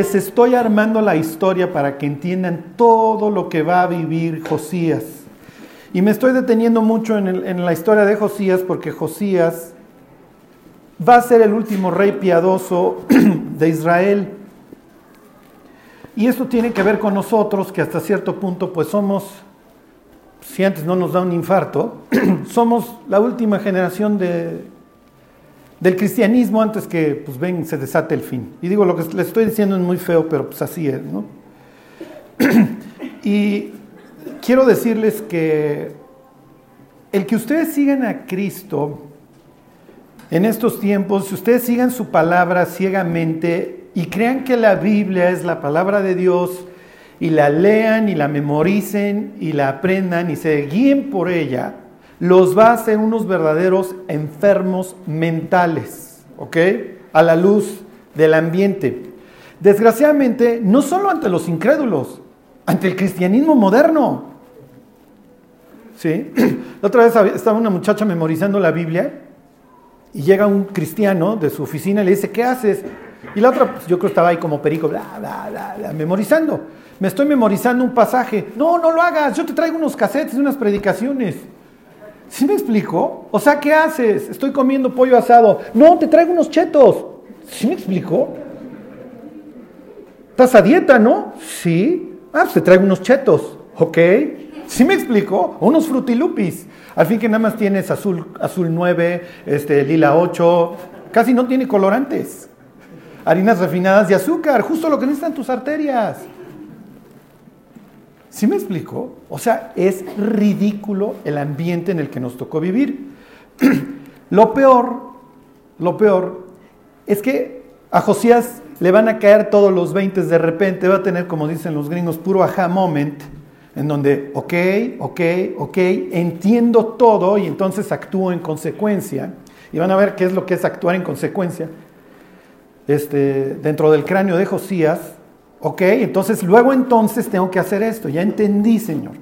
les estoy armando la historia para que entiendan todo lo que va a vivir Josías. Y me estoy deteniendo mucho en, la historia de Josías porque Josías va a ser el último rey piadoso de Israel. Y esto tiene que ver con nosotros, que hasta cierto punto pues somos, si antes no nos da un infarto, somos la última generación de, del cristianismo antes que pues ven, se desate el fin. Y digo, lo que les estoy diciendo es muy feo, pero pues así es, ¿no? y quiero decirles que el que ustedes sigan a Cristo, en estos tiempos, si ustedes sigan su palabra ciegamente y crean que la Biblia es la palabra de Dios y la lean y la memoricen y la aprendan y se guíen por ella, los va a hacer unos verdaderos enfermos mentales, ¿ok? A la luz del ambiente. Desgraciadamente, no solo ante los incrédulos, ante el cristianismo moderno. ¿Sí? La otra vez estaba una muchacha memorizando la Biblia y llega un cristiano de su oficina y le dice, ¿qué haces? Y la otra, pues, yo creo que estaba ahí como perico, bla, bla, bla, memorizando. Me estoy memorizando un pasaje. No, no lo hagas, yo te traigo unos cassettes y unas predicaciones. ¿Sí me explico? O sea, ¿qué haces? Estoy comiendo pollo asado. No, te traigo unos chetos. ¿Sí me explico? ¿Estás a dieta, no? Sí. Ah, pues te traigo unos chetos. Ok. ¿Sí me explico? Unos frutilupis. Al fin que nada más tienes azul, azul 9, este, lila 8, casi no tiene colorantes. Harinas refinadas de azúcar, justo lo que necesitan tus arterias. ¿Sí me explico? O sea, es ridículo el ambiente en el que nos tocó vivir. lo peor, lo peor, es que a Josías le van a caer todos los 20 de repente, va a tener, como dicen los gringos, puro aha moment en donde, ok, ok, ok, entiendo todo y entonces actúo en consecuencia. Y van a ver qué es lo que es actuar en consecuencia. Este, dentro del cráneo de Josías, ok, entonces luego entonces tengo que hacer esto, ya entendí, Señor.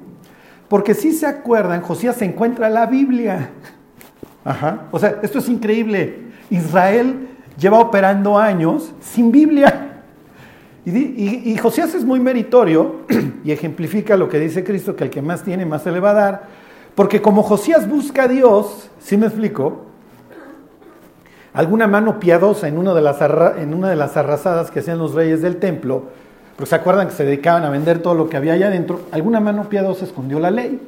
Porque si se acuerdan, Josías se encuentra la Biblia. Ajá. O sea, esto es increíble. Israel lleva operando años sin Biblia. Y, Josías es muy meritorio y ejemplifica lo que dice Cristo, que el que más tiene, más se le va a dar. Porque como Josías busca a Dios, ¿sí me explico? Alguna mano piadosa en una de las, en una de las arrasadas que hacían los reyes del templo, porque se acuerdan que se dedicaban a vender todo lo que había allá adentro, alguna mano piadosa escondió la ley,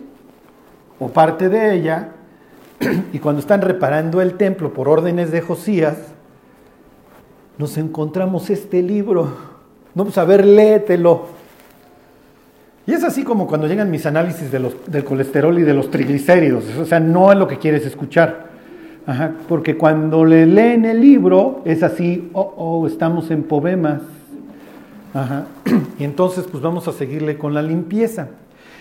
o parte de ella, y cuando están reparando el templo por órdenes de Josías, nos encontramos este libro no, pues a ver, léetelo. Y es así como cuando llegan mis análisis de los, del colesterol y de los triglicéridos. O sea, no es lo que quieres escuchar. porque cuando le leen el libro es así, oh, oh, estamos en poemas. Y entonces pues vamos a seguirle con la limpieza.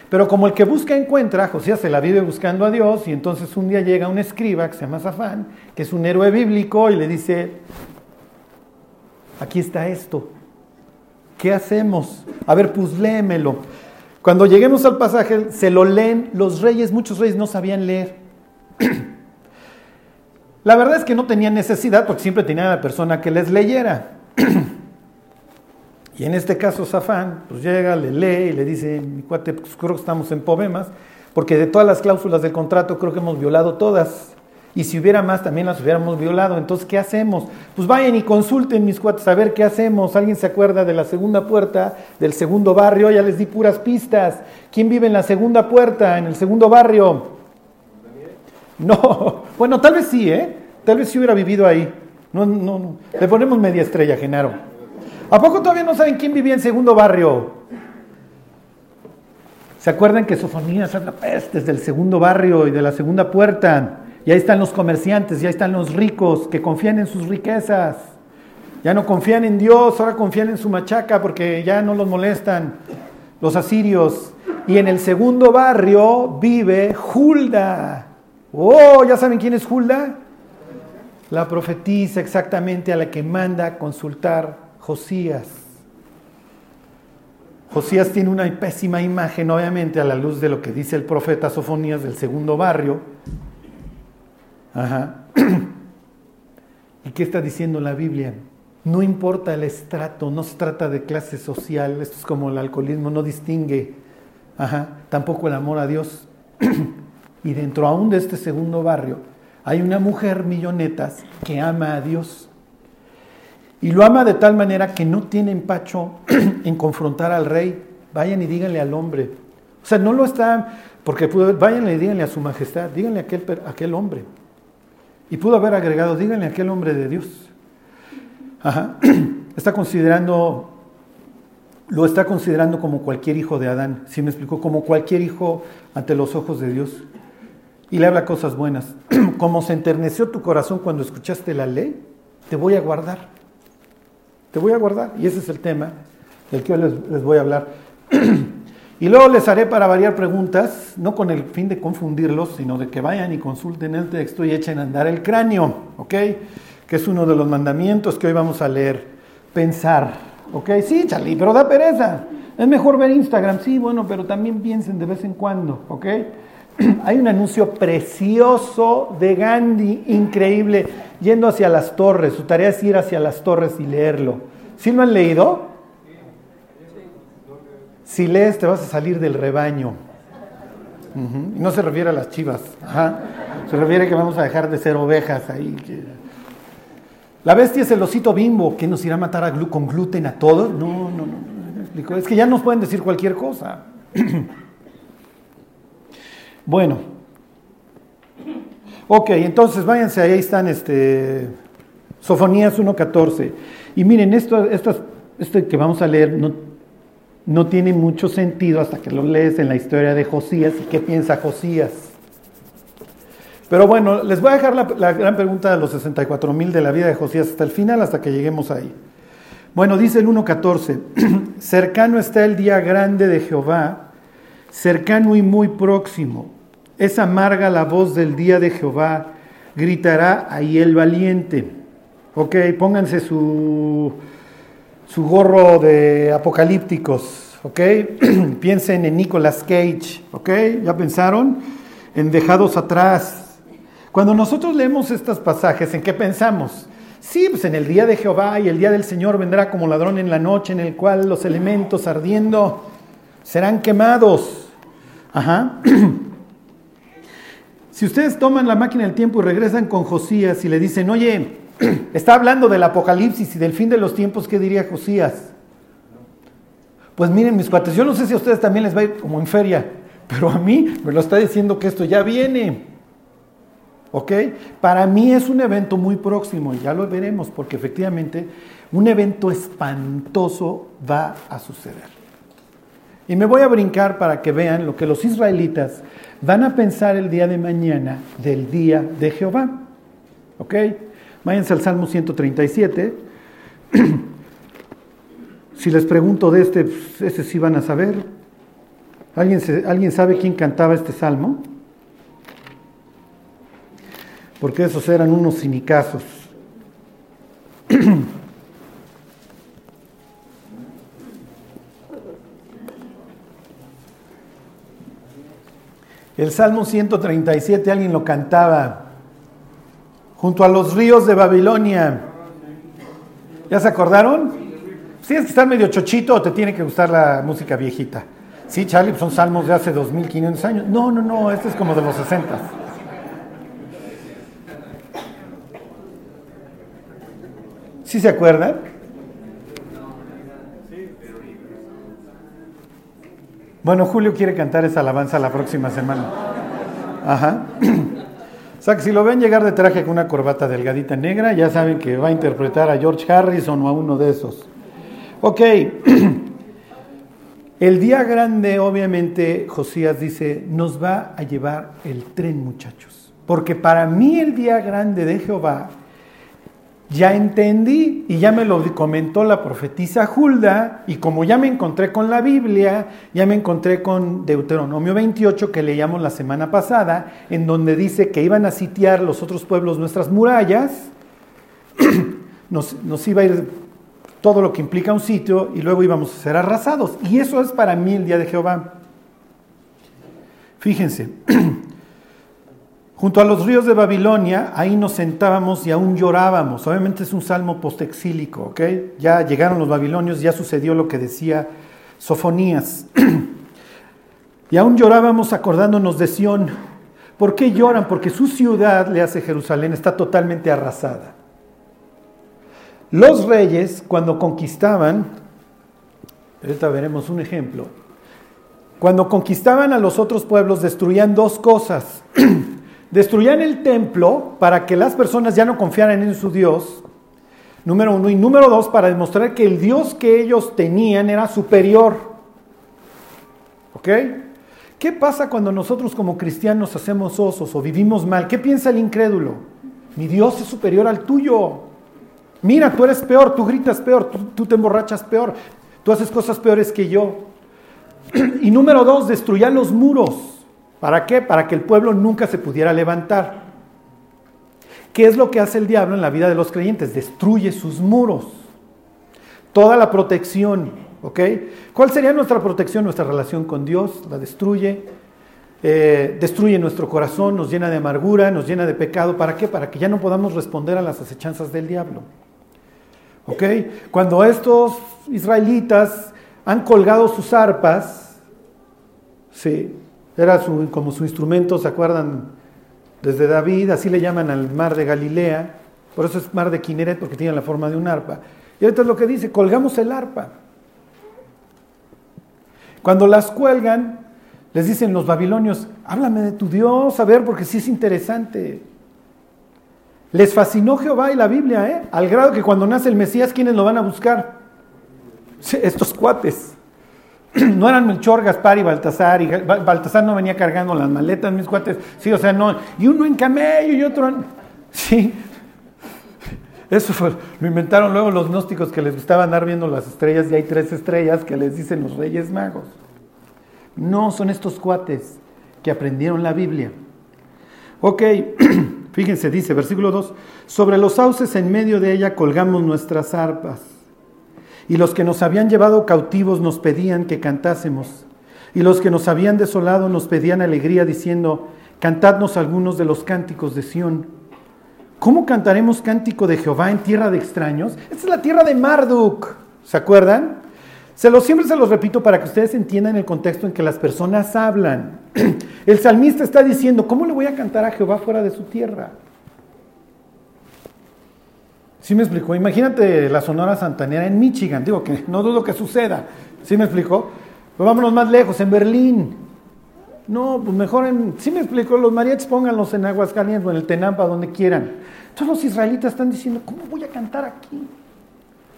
Pero como el que busca encuentra, José se la vive buscando a Dios y entonces un día llega un escriba que se llama Zafán, que es un héroe bíblico y le dice, aquí está esto. ¿Qué hacemos? A ver, pues léemelo. Cuando lleguemos al pasaje, se lo leen los reyes, muchos reyes no sabían leer. La verdad es que no tenían necesidad porque siempre tenían a la persona que les leyera. Y en este caso, Zafán, pues llega, le lee y le dice, mi cuate, pues creo que estamos en poemas, porque de todas las cláusulas del contrato creo que hemos violado todas. Y si hubiera más, también las hubiéramos violado. Entonces, ¿qué hacemos? Pues vayan y consulten, mis cuates, a ver qué hacemos. ¿Alguien se acuerda de la segunda puerta del segundo barrio? Ya les di puras pistas. ¿Quién vive en la segunda puerta, en el segundo barrio? No, bueno, tal vez sí, ¿eh? Tal vez sí hubiera vivido ahí. No, no, no. Le ponemos media estrella, Genaro. ¿A poco todavía no saben quién vivía en segundo barrio? ¿Se acuerdan que Sofonías habla pestes del segundo barrio y de la segunda puerta? Y ahí están los comerciantes, ya están los ricos que confían en sus riquezas. Ya no confían en Dios, ahora confían en su machaca porque ya no los molestan los asirios. Y en el segundo barrio vive Hulda. Oh, ¿ya saben quién es Hulda? La profetisa exactamente a la que manda consultar Josías. Josías tiene una pésima imagen, obviamente, a la luz de lo que dice el profeta Sofonías del segundo barrio, Ajá. ¿Y qué está diciendo la Biblia? No importa el estrato, no se trata de clase social, esto es como el alcoholismo, no distingue, Ajá, tampoco el amor a Dios. y dentro aún de este segundo barrio hay una mujer millonetas que ama a Dios. Y lo ama de tal manera que no tiene empacho en confrontar al rey. Vayan y díganle al hombre. O sea, no lo está, porque vayan y díganle a su majestad, díganle a aquel, a aquel hombre. Y pudo haber agregado, díganle a aquel hombre de Dios. Ajá. Está considerando, lo está considerando como cualquier hijo de Adán. ¿Sí me explicó? Como cualquier hijo ante los ojos de Dios. Y le habla cosas buenas. Como se enterneció tu corazón cuando escuchaste la ley, te voy a guardar. Te voy a guardar. Y ese es el tema del que hoy les, les voy a hablar. Y luego les haré para variar preguntas, no con el fin de confundirlos, sino de que vayan y consulten el texto y echen a andar el cráneo, ¿ok? Que es uno de los mandamientos que hoy vamos a leer. Pensar, ¿ok? Sí, Charlie, pero da pereza. Es mejor ver Instagram, sí, bueno, pero también piensen de vez en cuando, ¿ok? Hay un anuncio precioso de Gandhi, increíble, yendo hacia las torres. Su tarea es ir hacia las torres y leerlo. ¿Sí lo han leído? Si lees te vas a salir del rebaño. No se refiere a las chivas. Se refiere a que vamos a dejar de ser ovejas ahí. La bestia es el osito bimbo. que nos irá a matar a con gluten a todos? No, no, no. Es que ya nos pueden decir cualquier cosa. Bueno. Ok, entonces váyanse, ahí están este, Sofonías 1.14. Y miren, esto, esto, esto que vamos a leer no, no tiene mucho sentido hasta que lo lees en la historia de Josías y qué piensa Josías. Pero bueno, les voy a dejar la, gran pregunta de los 64 mil de la vida de Josías hasta el final, hasta que lleguemos ahí. Bueno, dice el 1.14, cercano está el día grande de Jehová, cercano y muy próximo. Es amarga la voz del día de Jehová, gritará ahí el valiente. Ok, pónganse su, su gorro de apocalípticos, ¿ok? Piensen en Nicolas Cage, ¿ok? ¿Ya pensaron? En Dejados atrás. Cuando nosotros leemos estos pasajes, ¿en qué pensamos? Sí, pues en el día de Jehová y el día del Señor vendrá como ladrón en la noche, en el cual los elementos ardiendo serán quemados. Ajá. si ustedes toman la máquina del tiempo y regresan con Josías y le dicen, oye, Está hablando del apocalipsis y del fin de los tiempos, ¿qué diría Josías? Pues miren mis cuates, yo no sé si a ustedes también les va a ir como en feria, pero a mí me lo está diciendo que esto ya viene. ¿Ok? Para mí es un evento muy próximo y ya lo veremos porque efectivamente un evento espantoso va a suceder. Y me voy a brincar para que vean lo que los israelitas van a pensar el día de mañana del día de Jehová. ¿Ok? Váyanse al Salmo 137. si les pregunto de este, pues, ese sí van a saber. ¿Alguien, ¿Alguien sabe quién cantaba este salmo? Porque esos eran unos cinicazos. El Salmo 137 alguien lo cantaba junto a los ríos de Babilonia. ¿Ya se acordaron? tienes que estar medio chochito o te tiene que gustar la música viejita. Sí, Charlie, son salmos de hace 2500 años. No, no, no, este es como de los 60. ¿Sí se acuerdan? Bueno, Julio quiere cantar esa alabanza la próxima semana. Ajá. O sea que si lo ven llegar de traje con una corbata delgadita negra, ya saben que va a interpretar a George Harrison o a uno de esos. Ok, el día grande obviamente Josías dice, nos va a llevar el tren muchachos. Porque para mí el día grande de Jehová ya entendí y ya me lo comentó la profetisa Hulda y como ya me encontré con la Biblia, ya me encontré con Deuteronomio 28 que leíamos la semana pasada, en donde dice que iban a sitiar los otros pueblos nuestras murallas, nos, nos iba a ir todo lo que implica un sitio y luego íbamos a ser arrasados. Y eso es para mí el día de Jehová. Fíjense, Junto a los ríos de Babilonia, ahí nos sentábamos y aún llorábamos. Obviamente es un salmo postexílico, ¿ok? Ya llegaron los babilonios, ya sucedió lo que decía Sofonías. y aún llorábamos acordándonos de Sión. ¿Por qué lloran? Porque su ciudad, le hace Jerusalén, está totalmente arrasada. Los reyes, cuando conquistaban, ahorita veremos un ejemplo, cuando conquistaban a los otros pueblos destruían dos cosas. Destruían el templo para que las personas ya no confiaran en su Dios, número uno, y número dos, para demostrar que el Dios que ellos tenían era superior. ¿Ok? ¿Qué pasa cuando nosotros como cristianos hacemos osos o vivimos mal? ¿Qué piensa el incrédulo? Mi Dios es superior al tuyo. Mira, tú eres peor, tú gritas peor, tú, te emborrachas peor, tú haces cosas peores que yo. Y número dos, destruían los muros. ¿Para qué? Para que el pueblo nunca se pudiera levantar. ¿Qué es lo que hace el diablo en la vida de los creyentes? Destruye sus muros. Toda la protección, ¿ok? ¿Cuál sería nuestra protección? Nuestra relación con Dios la destruye. Eh, destruye nuestro corazón, nos llena de amargura, nos llena de pecado. ¿Para qué? Para que ya no podamos responder a las acechanzas del diablo. ¿Ok? Cuando estos israelitas han colgado sus arpas, ¿sí? Era como su instrumento, ¿se acuerdan? Desde David, así le llaman al mar de Galilea, por eso es mar de Kineret, porque tiene la forma de un arpa. Y ahorita es lo que dice, colgamos el arpa. Cuando las cuelgan, les dicen los babilonios, háblame de tu Dios, a ver, porque sí es interesante. Les fascinó Jehová y la Biblia, ¿eh? Al grado que cuando nace el Mesías, ¿quiénes lo van a buscar? Estos cuates. no eran Melchor, Gaspar y Baltasar, y Baltasar no venía cargando las maletas, mis cuates, sí, o sea, no, y uno en camello y otro, en, sí, eso fue, lo inventaron luego los gnósticos que les gustaba andar viendo las estrellas y hay tres estrellas que les dicen los reyes magos. No, son estos cuates que aprendieron la Biblia. Ok, fíjense, dice, versículo 2, sobre los sauces en medio de ella colgamos nuestras arpas y los que nos habían llevado cautivos nos pedían que cantásemos. Y los que nos habían desolado nos pedían alegría diciendo, cantadnos algunos de los cánticos de Sión. ¿Cómo cantaremos cántico de Jehová en tierra de extraños? Esta es la tierra de Marduk. ¿Se acuerdan? Se lo, siempre se los repito para que ustedes entiendan el contexto en que las personas hablan. El salmista está diciendo, ¿cómo le voy a cantar a Jehová fuera de su tierra? ¿Sí me explicó? Imagínate la Sonora Santanera en Michigan, digo que no dudo que suceda. ¿Sí me explicó? Pues vámonos más lejos, en Berlín. No, pues mejor en. ¿Sí me explicó? Los mariachis pónganlos en Aguascalientes o en el Tenampa, donde quieran. Todos los israelitas están diciendo, ¿cómo voy a cantar aquí?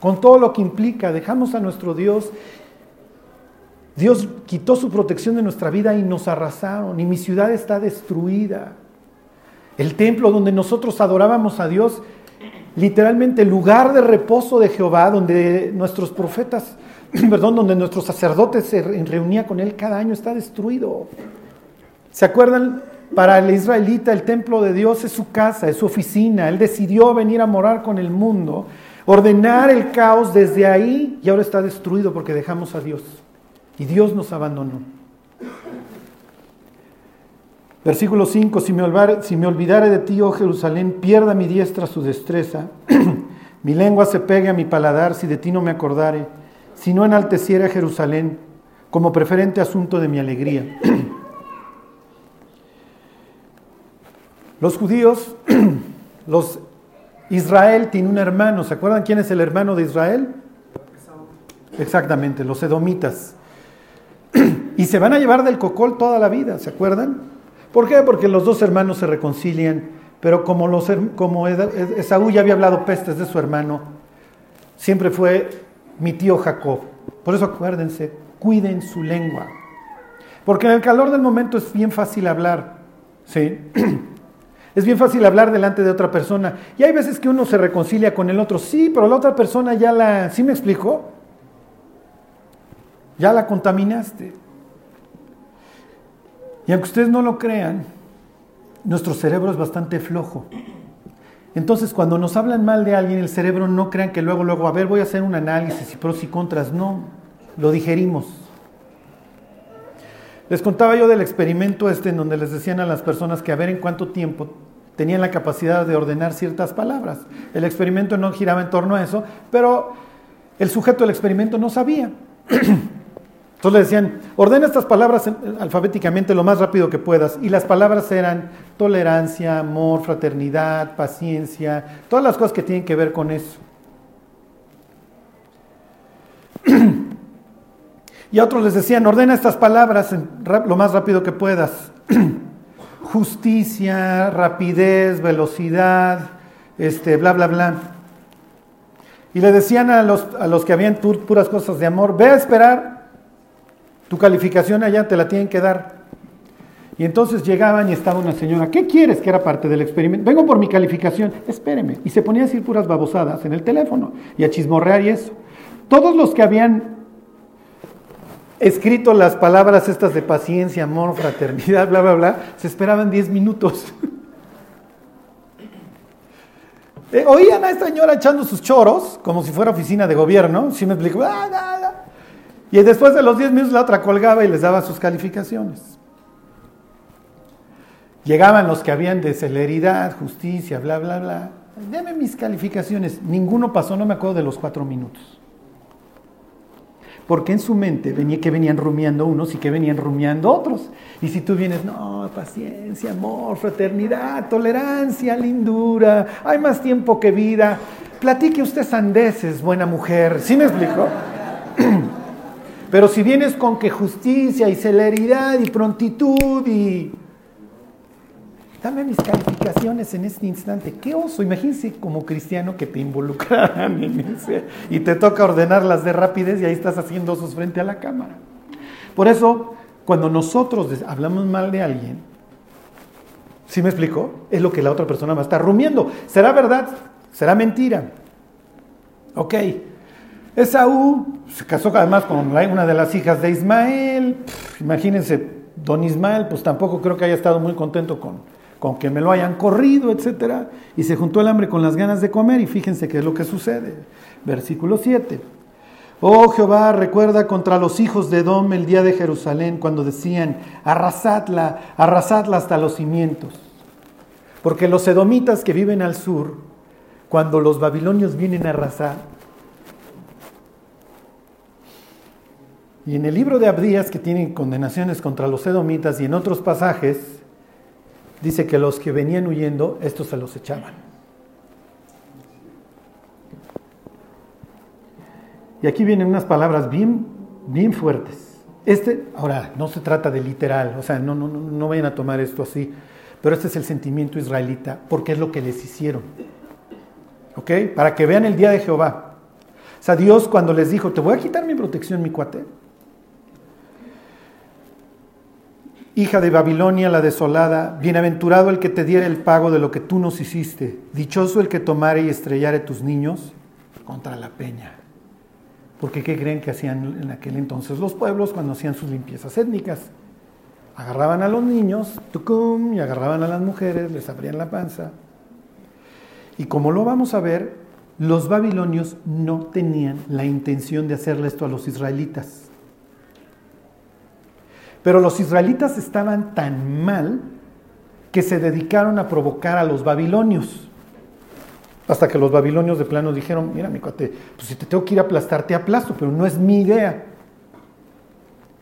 Con todo lo que implica, dejamos a nuestro Dios. Dios quitó su protección de nuestra vida y nos arrasaron, y mi ciudad está destruida. El templo donde nosotros adorábamos a Dios literalmente lugar de reposo de Jehová, donde nuestros profetas, perdón, donde nuestros sacerdotes se reunían con él cada año, está destruido. ¿Se acuerdan? Para el israelita el templo de Dios es su casa, es su oficina. Él decidió venir a morar con el mundo, ordenar el caos desde ahí y ahora está destruido porque dejamos a Dios. Y Dios nos abandonó. Versículo 5, si me, olvidare, de ti, oh Jerusalén, pierda mi diestra su destreza, mi lengua se pegue a mi paladar si de ti no me acordare, si no enalteciera Jerusalén como preferente asunto de mi alegría. Los judíos, los Israel tiene un hermano, ¿se acuerdan quién es el hermano de Israel? Exactamente, los edomitas. Y se van a llevar del cocol toda la vida, ¿se acuerdan? ¿Por qué? Porque los dos hermanos se reconcilian, pero como, los, como Esaú ya había hablado pestes de su hermano, siempre fue mi tío Jacob. Por eso acuérdense, cuiden su lengua. Porque en el calor del momento es bien fácil hablar, ¿sí? Es bien fácil hablar delante de otra persona. Y hay veces que uno se reconcilia con el otro, sí, pero la otra persona ya la, ¿sí me explico? Ya la contaminaste. Y aunque ustedes no lo crean, nuestro cerebro es bastante flojo. Entonces, cuando nos hablan mal de alguien, el cerebro no crean que luego, luego, a ver, voy a hacer un análisis y pros y contras. No, lo digerimos. Les contaba yo del experimento este en donde les decían a las personas que a ver en cuánto tiempo tenían la capacidad de ordenar ciertas palabras. El experimento no giraba en torno a eso, pero el sujeto del experimento no sabía. Entonces le decían, ordena estas palabras alfabéticamente lo más rápido que puedas. Y las palabras eran tolerancia, amor, fraternidad, paciencia, todas las cosas que tienen que ver con eso. Y a otros les decían, ordena estas palabras lo más rápido que puedas. Justicia, rapidez, velocidad, este, bla, bla, bla. Y le decían a los, a los que habían puras cosas de amor, ve a esperar, tu calificación allá te la tienen que dar. Y entonces llegaban y estaba una señora, ¿qué quieres? Que era parte del experimento. Vengo por mi calificación, espéreme. Y se ponía a decir puras babosadas en el teléfono y a chismorrear y eso. Todos los que habían escrito las palabras estas de paciencia, amor, fraternidad, bla, bla, bla, se esperaban 10 minutos. Eh, oían a esta señora echando sus choros, como si fuera oficina de gobierno, si me explico, ah, y después de los 10 minutos la otra colgaba y les daba sus calificaciones. Llegaban los que habían de celeridad, justicia, bla, bla, bla. Deme mis calificaciones. Ninguno pasó, no me acuerdo de los cuatro minutos porque en su mente venía que venían rumiando unos y que venían rumiando otros. Y si tú vienes, no, paciencia, amor, fraternidad, tolerancia, lindura, hay más tiempo que vida, platique usted sandeces, buena mujer, ¿sí me explico? Pero si vienes con que justicia y celeridad y prontitud y Dame mis calificaciones en este instante. Qué oso. Imagínense como cristiano que te involucraran en y te toca ordenarlas de rapidez y ahí estás haciendo osos frente a la cámara. Por eso, cuando nosotros hablamos mal de alguien, ¿sí me explico? Es lo que la otra persona va a estar rumiando. ¿Será verdad? ¿Será mentira? Ok. Esaú se casó además con una de las hijas de Ismael. imagínense, don Ismael, pues tampoco creo que haya estado muy contento con, con que me lo hayan corrido, etc. Y se juntó el hambre con las ganas de comer y fíjense qué es lo que sucede. Versículo 7. Oh Jehová, recuerda contra los hijos de Edom el día de Jerusalén cuando decían, arrasadla, arrasadla hasta los cimientos. Porque los edomitas que viven al sur, cuando los babilonios vienen a arrasar, y en el libro de Abdías, que tienen condenaciones contra los edomitas, y en otros pasajes, dice que los que venían huyendo, estos se los echaban. Y aquí vienen unas palabras bien, bien fuertes. Este, ahora, no se trata de literal, o sea, no, no, no vayan a tomar esto así, pero este es el sentimiento israelita, porque es lo que les hicieron. ¿Ok? Para que vean el día de Jehová. O sea, Dios cuando les dijo, te voy a quitar mi protección, mi cuate, hija de Babilonia la desolada, bienaventurado el que te diera el pago de lo que tú nos hiciste, dichoso el que tomare y estrellare tus niños contra la peña. Porque ¿qué creen que hacían en aquel entonces los pueblos cuando hacían sus limpiezas étnicas? Agarraban a los niños, tucum, y agarraban a las mujeres, les abrían la panza. Y como lo vamos a ver, los babilonios no tenían la intención de hacerle esto a los israelitas. Pero los israelitas estaban tan mal que se dedicaron a provocar a los babilonios. Hasta que los babilonios de plano dijeron, mira mi cuate, pues si te tengo que ir a aplastar, te aplasto, pero no es mi idea.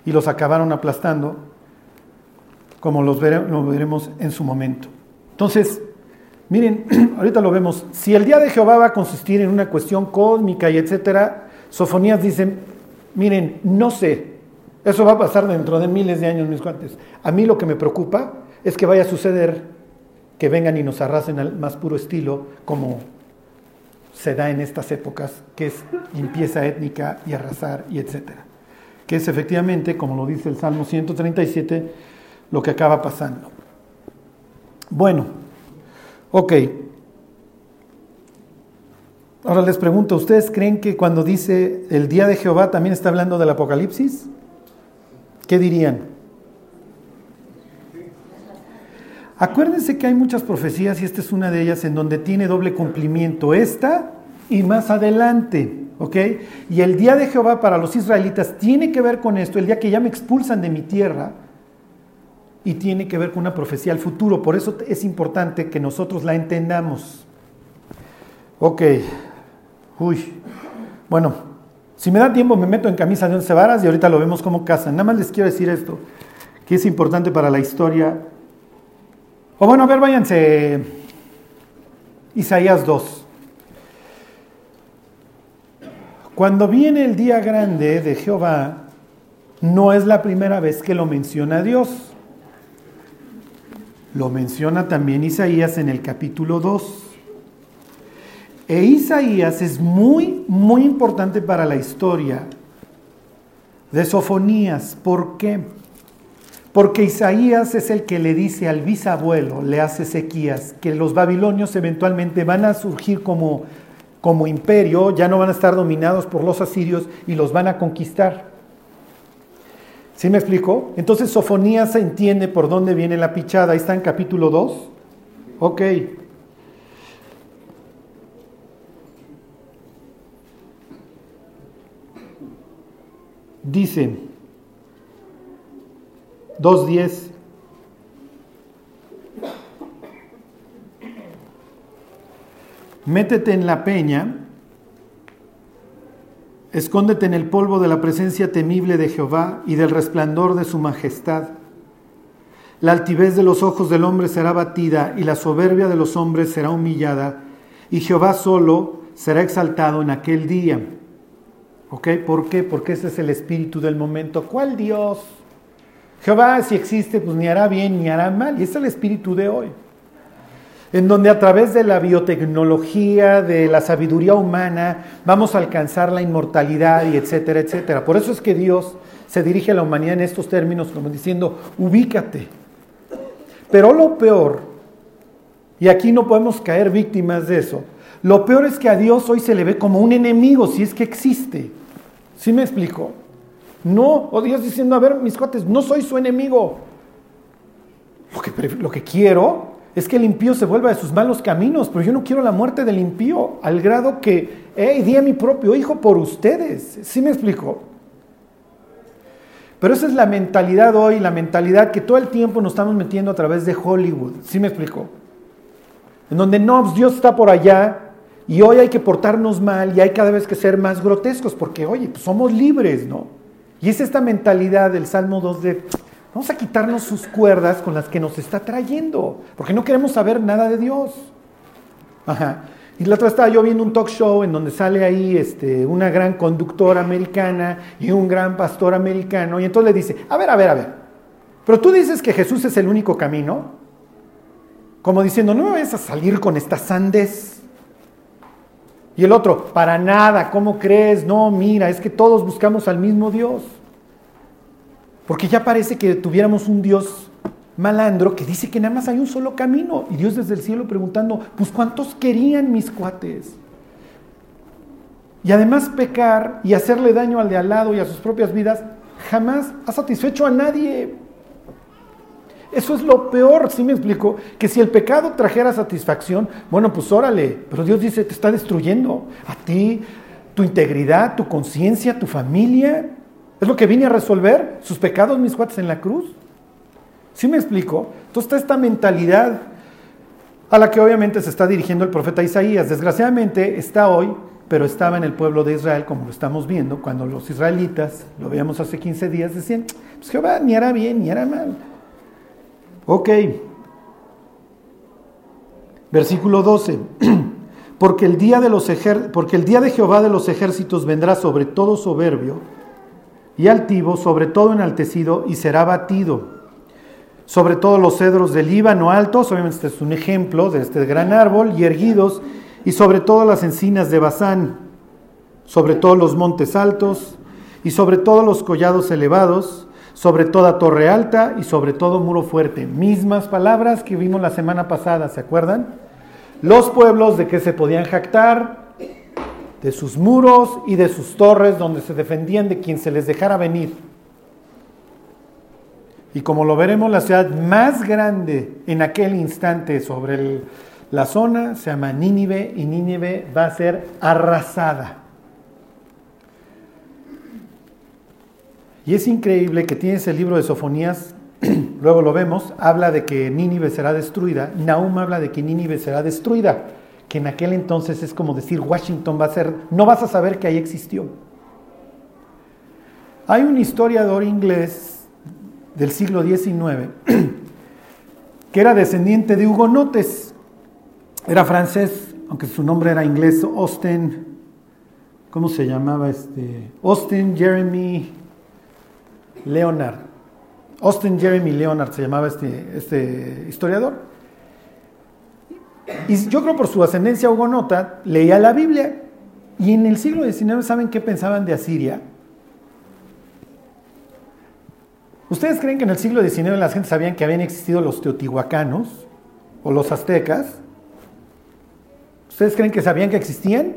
Y los acabaron aplastando, como los lo veremos en su momento. Entonces, miren, ahorita lo vemos, si el día de Jehová va a consistir en una cuestión cósmica y etcétera, Sofonías dice, miren, no sé, eso va a pasar dentro de miles de años, mis cuates. A mí lo que me preocupa es que vaya a suceder que vengan y nos arrasen al más puro estilo, como se da en estas épocas, que es limpieza étnica y arrasar y etcétera. Que es efectivamente, como lo dice el Salmo 137, lo que acaba pasando. Bueno, ok. Ahora les pregunto, ¿ustedes creen que cuando dice el día de Jehová también está hablando del Apocalipsis? ¿Qué dirían? Acuérdense que hay muchas profecías y esta es una de ellas en donde tiene doble cumplimiento, esta y más adelante, ¿ok? Y el día de Jehová para los israelitas tiene que ver con esto, el día que ya me expulsan de mi tierra, y tiene que ver con una profecía al futuro. Por eso es importante que nosotros la entendamos. Ok. Uy. Bueno, si me da tiempo me meto en camisa de once varas y ahorita lo vemos como casan. Nada más les quiero decir esto, que es importante para la historia. O bueno, a ver, váyanse. Isaías 2. Cuando viene el día grande de Jehová, no es la primera vez que lo menciona Dios. Lo menciona también Isaías en el capítulo 2. E Isaías es muy, muy importante para la historia de Sofonías. ¿Por qué? Porque Isaías es el que le dice al bisabuelo, le hace Ezequías, que los babilonios eventualmente van a surgir como, como imperio, ya no van a estar dominados por los asirios y los van a conquistar. ¿Sí me explico? Entonces Sofonías entiende por dónde viene la pichada. Ahí está en capítulo 2. Ok. Dice 2.10. Métete en la peña Escóndete en el polvo de la presencia temible de Jehová y del resplandor de su majestad. La altivez de los ojos del hombre será batida y la soberbia de los hombres será humillada y Jehová solo será exaltado en aquel día. ¿Ok? ¿Por qué? Porque ese es el espíritu del momento. ¿Cuál Dios? Jehová si existe pues ni hará bien ni hará mal y es el espíritu de hoy en donde a través de la biotecnología, de la sabiduría humana, vamos a alcanzar la inmortalidad y etcétera, etcétera. Por eso es que Dios se dirige a la humanidad en estos términos como diciendo, ubícate. Pero lo peor, y aquí no podemos caer víctimas de eso, lo peor es que a Dios hoy se le ve como un enemigo, si es que existe. ¿Sí me explico? No, o Dios diciendo, a ver, mis cuates, no soy su enemigo. Lo que, lo que quiero es que el impío se vuelva de sus malos caminos, pero yo no quiero la muerte del impío al grado que, hey, di a mi propio hijo por ustedes. ¿Sí me explico? Pero esa es la mentalidad hoy, la mentalidad que todo el tiempo nos estamos metiendo a través de Hollywood. ¿Sí me explico? En donde no, pues, Dios está por allá y hoy hay que portarnos mal y hay cada vez que ser más grotescos porque, oye, pues somos libres, ¿no? Y es esta mentalidad del Salmo 2 de Vamos a quitarnos sus cuerdas con las que nos está trayendo, porque no queremos saber nada de Dios. Ajá. Y la otra estaba yo viendo un talk show en donde sale ahí este, una gran conductora americana y un gran pastor americano, y entonces le dice, a ver, a ver, a ver, pero tú dices que Jesús es el único camino, como diciendo, no me vayas a salir con esta sandez. Y el otro, para nada, ¿cómo crees? No, mira, es que todos buscamos al mismo Dios. Porque ya parece que tuviéramos un Dios malandro que dice que nada más hay un solo camino. Y Dios desde el cielo preguntando, pues ¿cuántos querían mis cuates? Y además pecar y hacerle daño al de al lado y a sus propias vidas jamás ha satisfecho a nadie. Eso es lo peor, ¿sí me explico? Que si el pecado trajera satisfacción, bueno, pues órale, pero Dios dice, te está destruyendo a ti, tu integridad, tu conciencia, tu familia. Es lo que vine a resolver, sus pecados, mis cuates, en la cruz. ¿Sí me explico? Entonces está esta mentalidad a la que obviamente se está dirigiendo el profeta Isaías. Desgraciadamente está hoy, pero estaba en el pueblo de Israel, como lo estamos viendo, cuando los israelitas, lo veíamos hace 15 días, decían, pues Jehová ni hará bien ni hará mal. Ok. Versículo 12. porque el día de los porque el día de Jehová de los ejércitos vendrá sobre todo soberbio y altivo, sobre todo enaltecido, y será batido. Sobre todos los cedros del Líbano altos, obviamente este es un ejemplo de este gran árbol, y erguidos, y sobre todas las encinas de Bazán, sobre todos los montes altos, y sobre todos los collados elevados, sobre toda torre alta y sobre todo muro fuerte. Mismas palabras que vimos la semana pasada, ¿se acuerdan? Los pueblos de que se podían jactar, de sus muros y de sus torres donde se defendían de quien se les dejara venir. Y como lo veremos, la ciudad más grande en aquel instante sobre la zona se llama Nínive y Nínive va a ser arrasada. Y es increíble que tienes el libro de Sofonías luego lo vemos, habla de que Nínive será destruida. Nahum habla de que Nínive será destruida, que en aquel entonces es como decir Washington va a ser, no vas a saber que ahí existió. Hay un historiador inglés del siglo XIX que era descendiente de hugonotes, era francés, aunque su nombre era inglés, Austin, ¿cómo se llamaba este? Austin Jeremy Leonard. Austin Jeremy Leonard se llamaba este, este historiador. Y yo creo por su ascendencia hugonota, leía la Biblia. Y en el siglo XIX, ¿saben qué pensaban de Asiria? ¿Ustedes creen que en el siglo XIX la gente sabían que habían existido los teotihuacanos o los aztecas? ¿Ustedes creen que sabían que existían?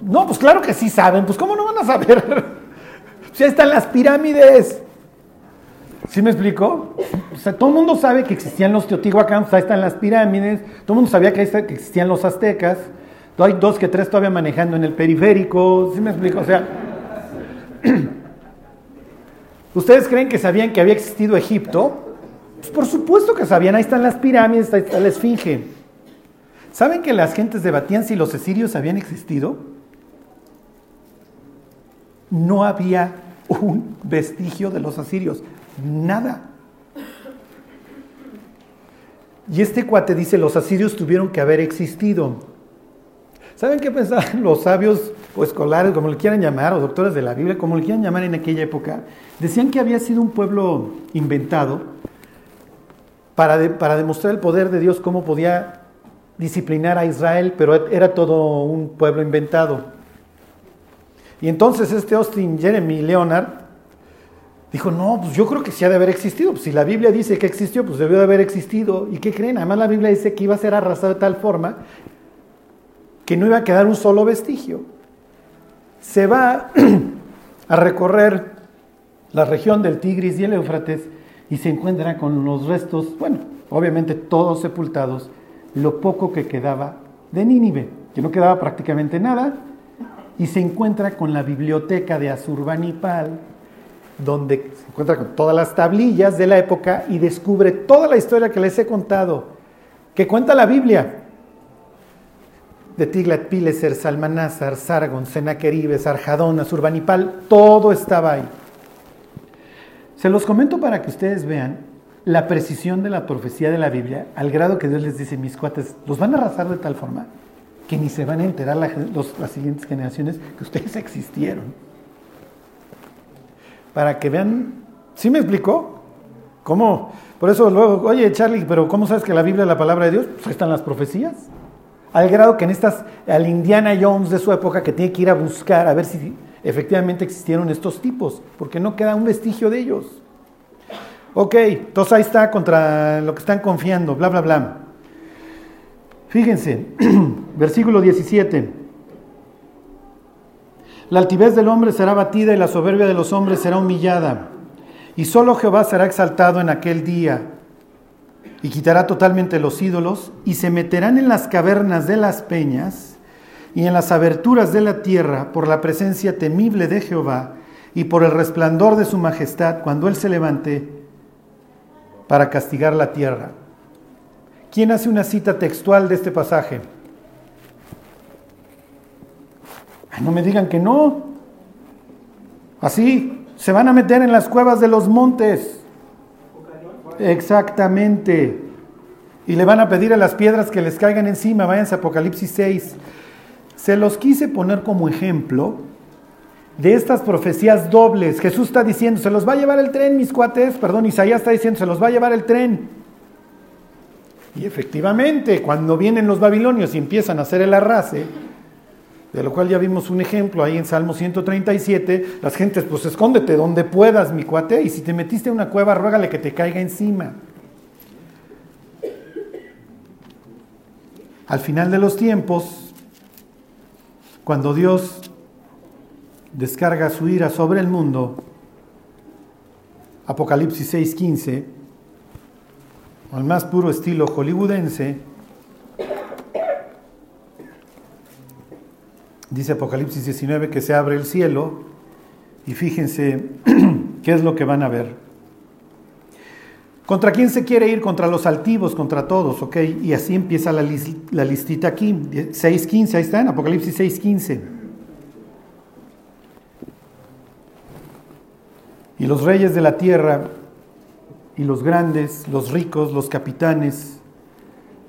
No, pues claro que sí saben. Pues ¿cómo no van a saber? ya están las pirámides. ¿Sí me explico? O sea, todo el mundo sabe que existían los teotihuacanos, ahí están las pirámides, todo el mundo sabía que, que existían los aztecas, hay dos que tres todavía manejando en el periférico, ¿sí me explico? O sea, ¿ustedes creen que sabían que había existido Egipto? Pues por supuesto que sabían, ahí están las pirámides, ahí está la esfinge. ¿Saben que las gentes debatían si los asirios habían existido? No había un vestigio de los asirios. Nada. Y este cuate dice, los asirios tuvieron que haber existido. ¿Saben qué pensaban los sabios o escolares, como le quieran llamar, o doctores de la Biblia, como le quieran llamar en aquella época? Decían que había sido un pueblo inventado para, para demostrar el poder de Dios, cómo podía disciplinar a Israel, pero era todo un pueblo inventado. Y entonces este Austin Jeremy Leonard Dijo, no, pues yo creo que sí ha de haber existido. Pues si la Biblia dice que existió, pues debió de haber existido. ¿Y qué creen? Además la Biblia dice que iba a ser arrasado de tal forma que no iba a quedar un solo vestigio. Se va a recorrer la región del Tigris y el Éufrates y se encuentra con los restos, bueno, obviamente todos sepultados, lo poco que quedaba de Nínive, que no quedaba prácticamente nada, y se encuentra con la biblioteca de Asurbanipal, donde se encuentra con todas las tablillas de la época y descubre toda la historia que les he contado, que cuenta la Biblia. De Tiglat Pileser, Salmanásar, Sargon, Sennacherib, Sarjadón, Asurbanipal, todo estaba ahí. Se los comento para que ustedes vean la precisión de la profecía de la Biblia, al grado que Dios les dice, mis cuates, los van a arrasar de tal forma que ni se van a enterar las siguientes generaciones que ustedes existieron para que vean, ¿sí me explicó? ¿Cómo? Por eso luego, oye Charlie, pero ¿cómo sabes que la Biblia es la palabra de Dios? Pues ahí están las profecías. Al grado que en estas, al Indiana Jones de su época, que tiene que ir a buscar a ver si efectivamente existieron estos tipos, porque no queda un vestigio de ellos. Ok, entonces ahí está contra lo que están confiando, bla, bla, bla. Fíjense, versículo 17. La altivez del hombre será batida y la soberbia de los hombres será humillada. Y solo Jehová será exaltado en aquel día y quitará totalmente los ídolos y se meterán en las cavernas de las peñas y en las aberturas de la tierra por la presencia temible de Jehová y por el resplandor de su majestad cuando Él se levante para castigar la tierra. ¿Quién hace una cita textual de este pasaje? No me digan que no. Así, se van a meter en las cuevas de los montes. Exactamente. Y le van a pedir a las piedras que les caigan encima. Váyanse a Apocalipsis 6. Se los quise poner como ejemplo de estas profecías dobles. Jesús está diciendo, se los va a llevar el tren, mis cuates. Perdón, Isaías está diciendo, se los va a llevar el tren. Y efectivamente, cuando vienen los babilonios y empiezan a hacer el arrase, de lo cual ya vimos un ejemplo ahí en Salmo 137, las gentes, pues escóndete donde puedas, mi cuate, y si te metiste en una cueva, ruégale que te caiga encima. Al final de los tiempos, cuando Dios descarga su ira sobre el mundo, Apocalipsis 6:15, al más puro estilo hollywoodense, Dice Apocalipsis 19 que se abre el cielo y fíjense qué es lo que van a ver. ¿Contra quién se quiere ir? Contra los altivos, contra todos, ¿ok? Y así empieza la, la listita aquí, 6.15, ahí está en Apocalipsis 6.15. Y los reyes de la tierra, y los grandes, los ricos, los capitanes,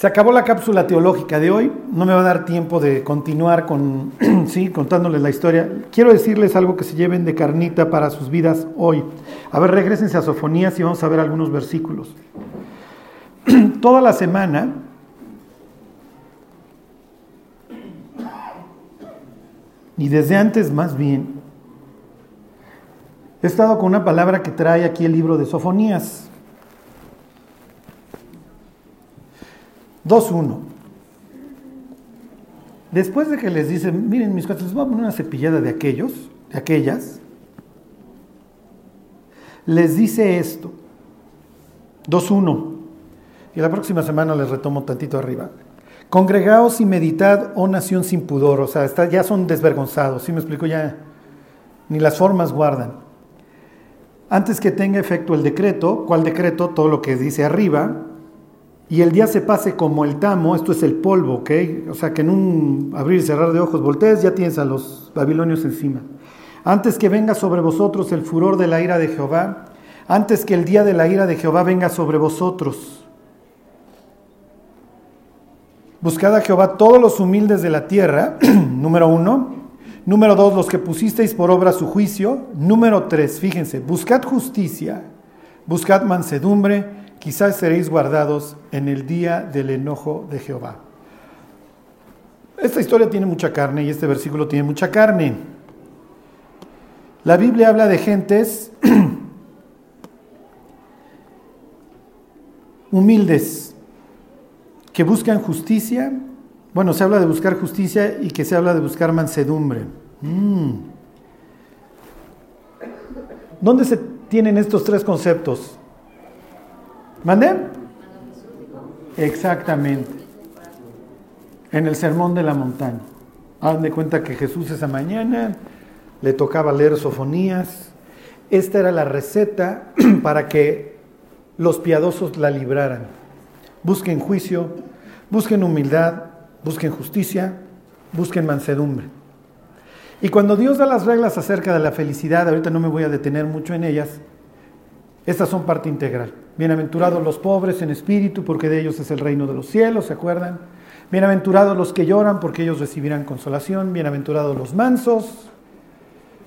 se acabó la cápsula teológica de hoy, no me va a dar tiempo de continuar con, sí, contándoles la historia. Quiero decirles algo que se lleven de carnita para sus vidas hoy. A ver, regresense a Sofonías y vamos a ver algunos versículos. Toda la semana y desde antes más bien, he estado con una palabra que trae aquí el libro de Sofonías. 2.1. Después de que les dicen, miren mis cuates, les voy a poner una cepillada de aquellos, de aquellas, les dice esto. 2.1. Y la próxima semana les retomo tantito arriba. Congregaos y meditad, oh nación sin pudor. O sea, ya son desvergonzados. ¿Sí me explico? Ya ni las formas guardan. Antes que tenga efecto el decreto, ¿cuál decreto? Todo lo que dice arriba. Y el día se pase como el tamo, esto es el polvo, ¿ok? O sea, que en un abrir y cerrar de ojos voltees, ya tienes a los babilonios encima. Antes que venga sobre vosotros el furor de la ira de Jehová, antes que el día de la ira de Jehová venga sobre vosotros, Buscad a Jehová todos los humildes de la tierra, número uno. Número dos, los que pusisteis por obra su juicio. Número tres, fíjense, buscad justicia, buscad mansedumbre, quizás seréis guardados en el día del enojo de Jehová. Esta historia tiene mucha carne y este versículo tiene mucha carne. La Biblia habla de gentes humildes, que buscan justicia. Bueno, se habla de buscar justicia y que se habla de buscar mansedumbre. Mm. ¿Dónde se tienen estos tres conceptos? ¿Mande? Exactamente. En el sermón de la montaña. Hagan de cuenta que Jesús esa mañana le tocaba leer sofonías. Esta era la receta para que los piadosos la libraran. Busquen juicio, busquen humildad, busquen justicia, busquen mansedumbre. Y cuando Dios da las reglas acerca de la felicidad, ahorita no me voy a detener mucho en ellas, estas son parte integral. Bienaventurados los pobres en espíritu, porque de ellos es el reino de los cielos, ¿se acuerdan? Bienaventurados los que lloran, porque ellos recibirán consolación. Bienaventurados los mansos,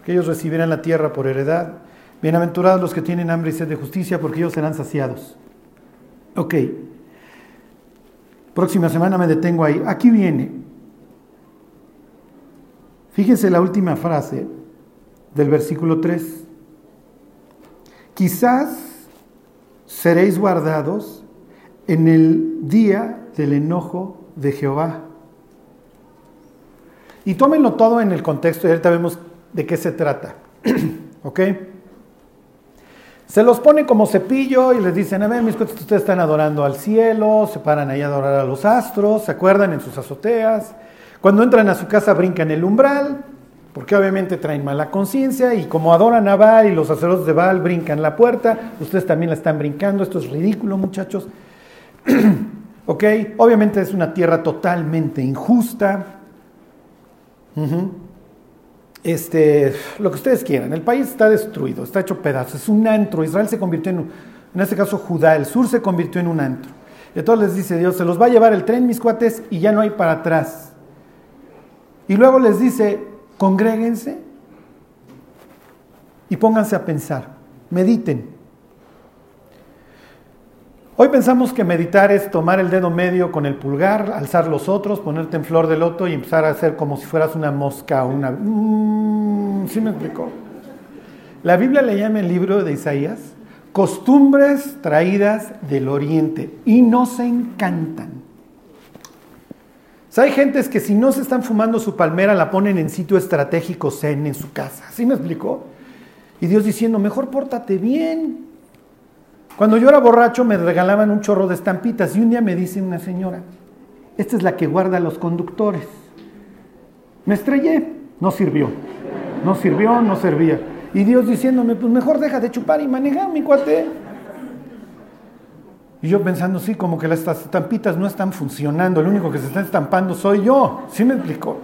que ellos recibirán la tierra por heredad. Bienaventurados los que tienen hambre y sed de justicia, porque ellos serán saciados. Ok, Próxima semana me detengo ahí. Aquí viene. Fíjense la última frase del versículo 3. Quizás seréis guardados en el día del enojo de Jehová. Y tómenlo todo en el contexto y ahorita vemos de qué se trata. ¿Ok? Se los pone como cepillo y les dicen, a ver, mis cuates, ustedes están adorando al cielo, se paran ahí a adorar a los astros, se acuerdan en sus azoteas. Cuando entran a su casa brincan el umbral, porque obviamente traen mala conciencia y como adoran a Baal y los sacerdotes de Baal brincan la puerta, ustedes también la están brincando, esto es ridículo muchachos. ok, obviamente es una tierra totalmente injusta este, lo que ustedes quieran. El país está destruido, está hecho pedazos, es un antro. Israel se convirtió en, en este caso Judá, el sur se convirtió en un antro. Y entonces les dice Dios, se los va a llevar el tren, mis cuates, y ya no hay para atrás. Y luego les dice, congréguense y pónganse a pensar, mediten. Hoy pensamos que meditar es tomar el dedo medio con el pulgar, alzar los otros, ponerte en flor de loto y empezar a hacer como si fueras una mosca o una... Mm, ¿Sí me explicó? La Biblia le llama el libro de Isaías costumbres traídas del oriente y nos encantan. Hay gentes que si no se están fumando su palmera la ponen en sitio estratégico zen en su casa. ¿Sí me explicó? Y Dios diciendo, mejor pórtate bien. Cuando yo era borracho me regalaban un chorro de estampitas y un día me dice una señora, esta es la que guarda los conductores. Me estrellé, no sirvió, no sirvió, no servía. Y Dios diciéndome, pues mejor deja de chupar y manejar, mi cuate. Y yo pensando, sí, como que las estampitas no están funcionando, el único que se está estampando soy yo. ¿Sí me explicó?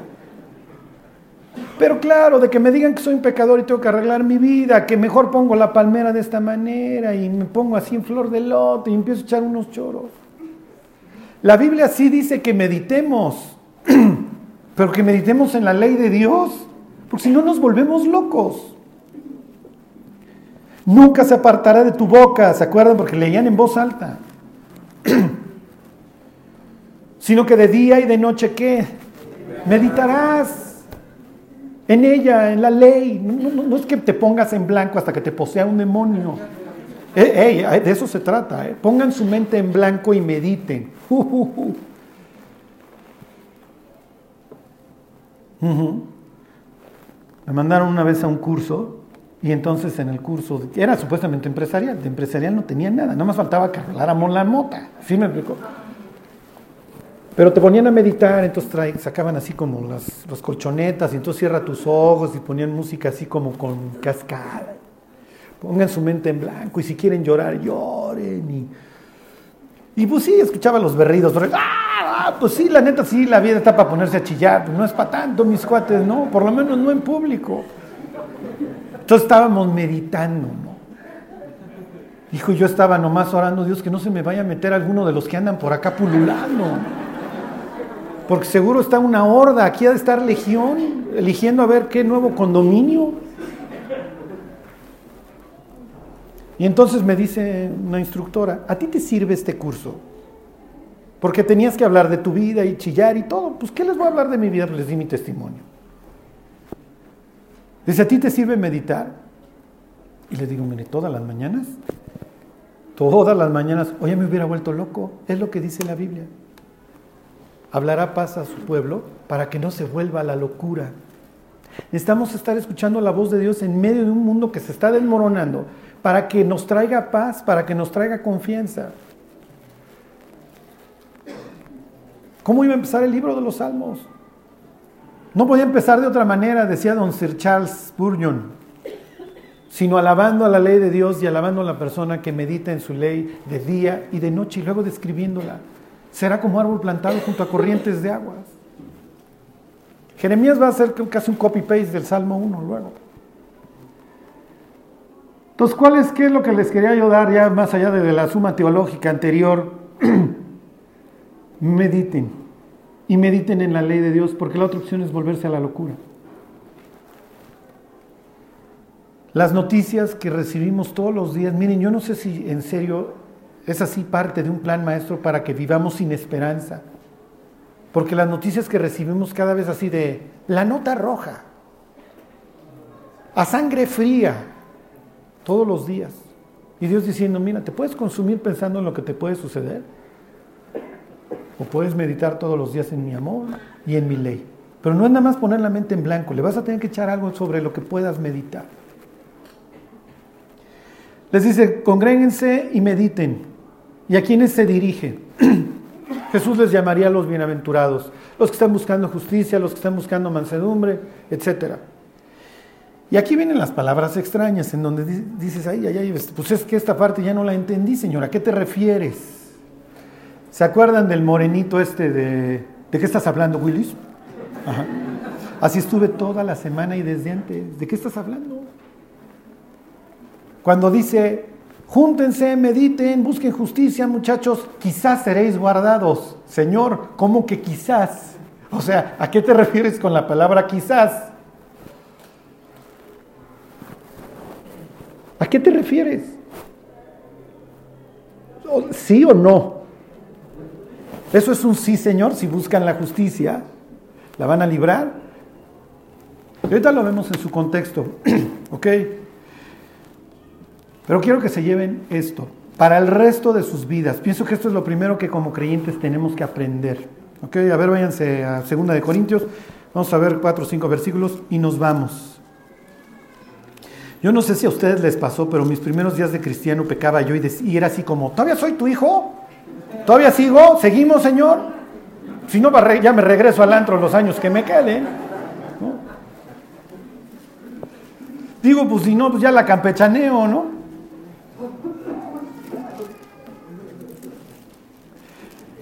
Pero claro, de que me digan que soy un pecador y tengo que arreglar mi vida, que mejor pongo la palmera de esta manera y me pongo así en flor de lote y empiezo a echar unos choros. La Biblia sí dice que meditemos, pero que meditemos en la ley de Dios, porque si no nos volvemos locos. Nunca se apartará de tu boca, ¿se acuerdan? Porque leían en voz alta. sino que de día y de noche, ¿qué? Meditarás en ella, en la ley. No, es que te pongas en blanco hasta que te posea un demonio. Eh, de eso se trata. ¿eh? Pongan su mente en blanco y mediten. Me mandaron una vez a un curso y entonces en el curso, era supuestamente empresarial, de empresarial no tenía nada, nada más faltaba que arregláramos la mota, ¿sí me explicó? Pero te ponían a meditar, entonces sacaban así como las, las, colchonetas, y entonces cierra tus ojos y ponían música así como con cascada. Pongan su mente en blanco y si quieren llorar, lloren. Y, y pues sí, escuchaba los berridos. ¡Ah! Pues sí, la neta sí, la vida está para ponerse a chillar, pues no es para tanto, mis cuates, no, por lo menos no en público. Entonces estábamos meditando, ¿no? Hijo, yo estaba nomás orando, Dios, que no se me vaya a meter alguno de los que andan por acá pululando. Porque seguro está una horda, aquí ha de estar legión, eligiendo a ver qué nuevo condominio. Y entonces me dice una instructora, ¿a ti te sirve este curso? Porque tenías que hablar de tu vida y chillar y todo. Pues, ¿qué les voy a hablar de mi vida? Pues les di mi testimonio. Dice, ¿a ti te sirve meditar? Y le digo, mire, todas las mañanas, todas las mañanas, oye, me hubiera vuelto loco. Es lo que dice la Biblia. Hablará paz a su pueblo para que no se vuelva a la locura. Necesitamos estar escuchando la voz de Dios en medio de un mundo que se está desmoronando para que nos traiga paz, para que nos traiga confianza. ¿Cómo iba a empezar el libro de los Salmos? No podía empezar de otra manera, decía don Sir Charles Spurgeon, sino alabando a la ley de Dios y alabando a la persona que medita en su ley de día y de noche y luego describiéndola. Será como árbol plantado junto a corrientes de aguas. Jeremías va a hacer casi un copy-paste del Salmo 1 luego. Entonces, ¿cuál es, qué es lo que les quería ayudar ya más allá de la suma teológica anterior? Mediten y mediten en la ley de Dios, porque la otra opción es volverse a la locura. Las noticias que recibimos todos los días, miren, yo no sé si en serio es así parte de un plan maestro para que vivamos sin esperanza. Porque las noticias que recibimos cada vez así de la nota roja, a sangre fría, todos los días. Y Dios diciendo, mira, te puedes consumir pensando en lo que te puede suceder. O puedes meditar todos los días en mi amor y en mi ley. Pero no es nada más poner la mente en blanco, le vas a tener que echar algo sobre lo que puedas meditar. Les dice, congréguense y mediten. ¿Y a quiénes se dirige? Jesús les llamaría a los bienaventurados, los que están buscando justicia, los que están buscando mansedumbre, etc. Y aquí vienen las palabras extrañas en donde dices, ay, ay, ay, pues es que esta parte ya no la entendí, señora, ¿a qué te refieres? ¿Se acuerdan del morenito este de... ¿De qué estás hablando, Willis? Así estuve toda la semana y desde antes. ¿De qué estás hablando? Cuando dice, júntense, mediten, busquen justicia, muchachos, quizás seréis guardados. Señor, ¿cómo que quizás? O sea, ¿a qué te refieres con la palabra quizás? ¿A qué te refieres? ¿Sí o no? Eso es un sí, Señor, si buscan la justicia, la van a librar. ahorita lo vemos en su contexto, ¿ok? Pero quiero que se lleven esto para el resto de sus vidas. Pienso que esto es lo primero que como creyentes tenemos que aprender. Ok, a ver, váyanse a Segunda de Corintios. Vamos a ver cuatro o cinco versículos y nos vamos. Yo no sé si a ustedes les pasó, pero mis primeros días de cristiano pecaba yo y, era así como, ¿todavía soy tu hijo? ¿Todavía sigo? ¿Seguimos, Señor? Si no, ya me regreso al antro los años que me queden. Digo, pues si no, pues ya la campechaneo, ¿no?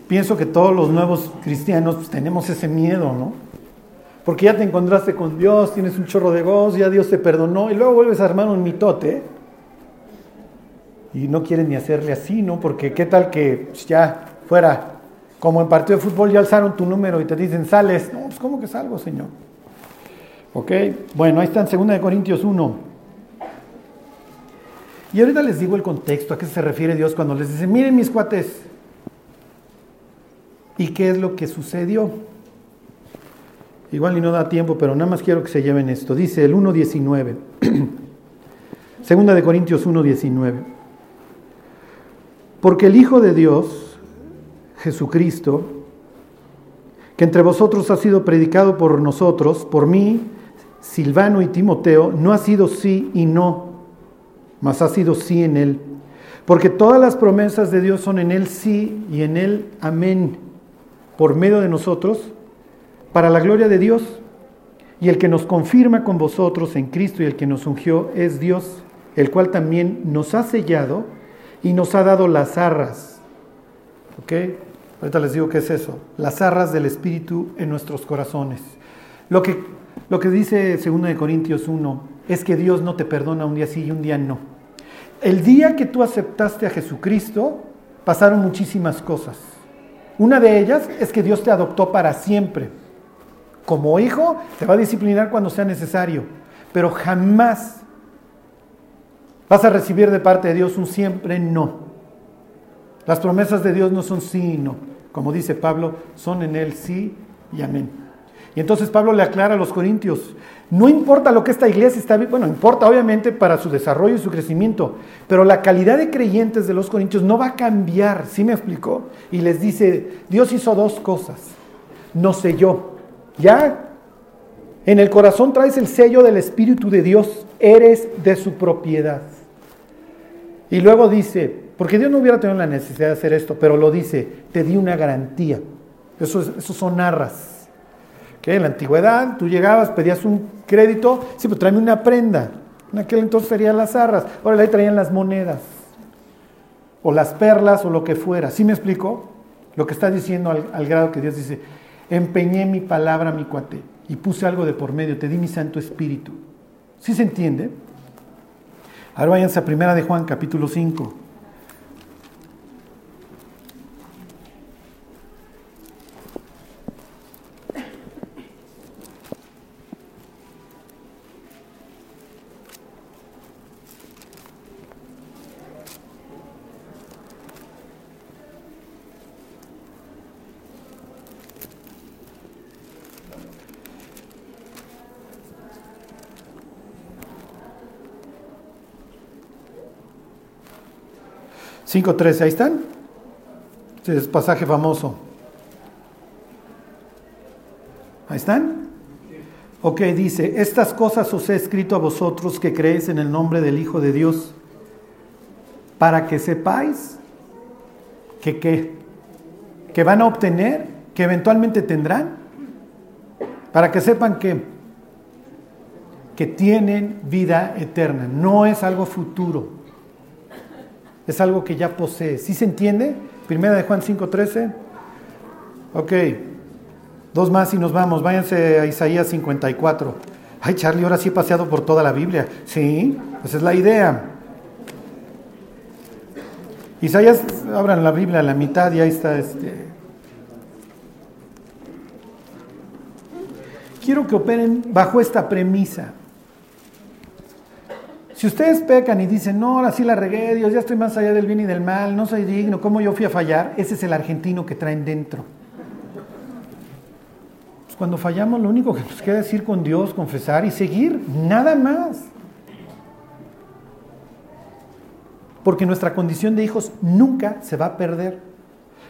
Pienso que todos los nuevos cristianos pues, tenemos ese miedo, ¿no? Porque ya te encontraste con Dios, tienes un chorro de voz, ya Dios te perdonó y luego vuelves a armar un mitote y no quieren ni hacerle así, ¿no? Porque qué tal que pues, ya fuera como en partido de fútbol ya alzaron tu número y te dicen sales. No, pues ¿cómo que salgo, Señor? Ok, bueno, ahí está en 2 Corintios 1. Y ahorita les digo el contexto, a qué se refiere Dios cuando les dice, miren mis cuates, ¿y qué es lo que sucedió? Igual y no da tiempo, pero nada más quiero que se lleven esto. Dice el 1.19, segunda de Corintios 1.19, porque el Hijo de Dios, Jesucristo, que entre vosotros ha sido predicado por nosotros, por mí, Silvano y Timoteo, no ha sido sí y no, mas ha sido sí en él. Porque todas las promesas de Dios son en él sí y en él amén, por medio de nosotros, para la gloria de Dios. Y el que nos confirma con vosotros en Cristo y el que nos ungió es Dios, el cual también nos ha sellado y nos ha dado las arras. ¿Ok? Ahorita les digo qué es eso. Las arras del Espíritu en nuestros corazones. Lo que lo que dice 2 Corintios 1 es que Dios no te perdona un día sí y un día no. El día que tú aceptaste a Jesucristo, pasaron muchísimas cosas. Una de ellas es que Dios te adoptó para siempre. Como hijo, te va a disciplinar cuando sea necesario, pero jamás vas a recibir de parte de Dios un siempre no. Las promesas de Dios no son sí y no. Como dice Pablo, son en Él sí y amén. Y entonces Pablo le aclara a los corintios, no importa lo que esta iglesia está, bueno, importa obviamente para su desarrollo y su crecimiento, pero la calidad de creyentes de los corintios no va a cambiar, ¿sí me explicó? Y les dice, Dios hizo dos cosas, no selló, ya en el corazón traes el sello del Espíritu de Dios, eres de su propiedad. Y luego dice, porque Dios no hubiera tenido la necesidad de hacer esto, pero lo dice, te di una garantía. Eso, eso son arras. En la antigüedad tú llegabas, pedías un crédito, sí, pero tráeme una prenda. En aquel entonces serían las arras. Ahora ahí traían las monedas. O las perlas o lo que fuera. ¿Sí me explico? Lo que está diciendo al, al grado que Dios dice, empeñé mi palabra, mi cuate, y puse algo de por medio, te di mi Santo Espíritu. ¿Sí se entiende? Ahora váyanse a Primera de Juan, capítulo 5. 5.13, ahí están. Este es pasaje famoso. Ahí están. Ok, dice, estas cosas os he escrito a vosotros que creéis en el nombre del Hijo de Dios, para que sepáis que qué, que van a obtener, que eventualmente tendrán, para que sepan que, que tienen vida eterna, no es algo futuro es algo que ya posee. ¿Sí se entiende? Primera de Juan 5.13. Ok. Dos más y nos vamos. Váyanse a Isaías 54. Ay, Charlie, ahora sí he paseado por toda la Biblia. Sí, esa es la idea. Isaías, abran la Biblia a la mitad y ahí está este. Quiero que operen bajo esta premisa. Si ustedes pecan y dicen, no, ahora sí la regué, Dios, ya estoy más allá del bien y del mal, no soy digno, ¿cómo yo fui a fallar? Ese es el argentino que traen dentro. Pues cuando fallamos, lo único que nos queda es ir con Dios, confesar y seguir, nada más. Porque nuestra condición de hijos nunca se va a perder.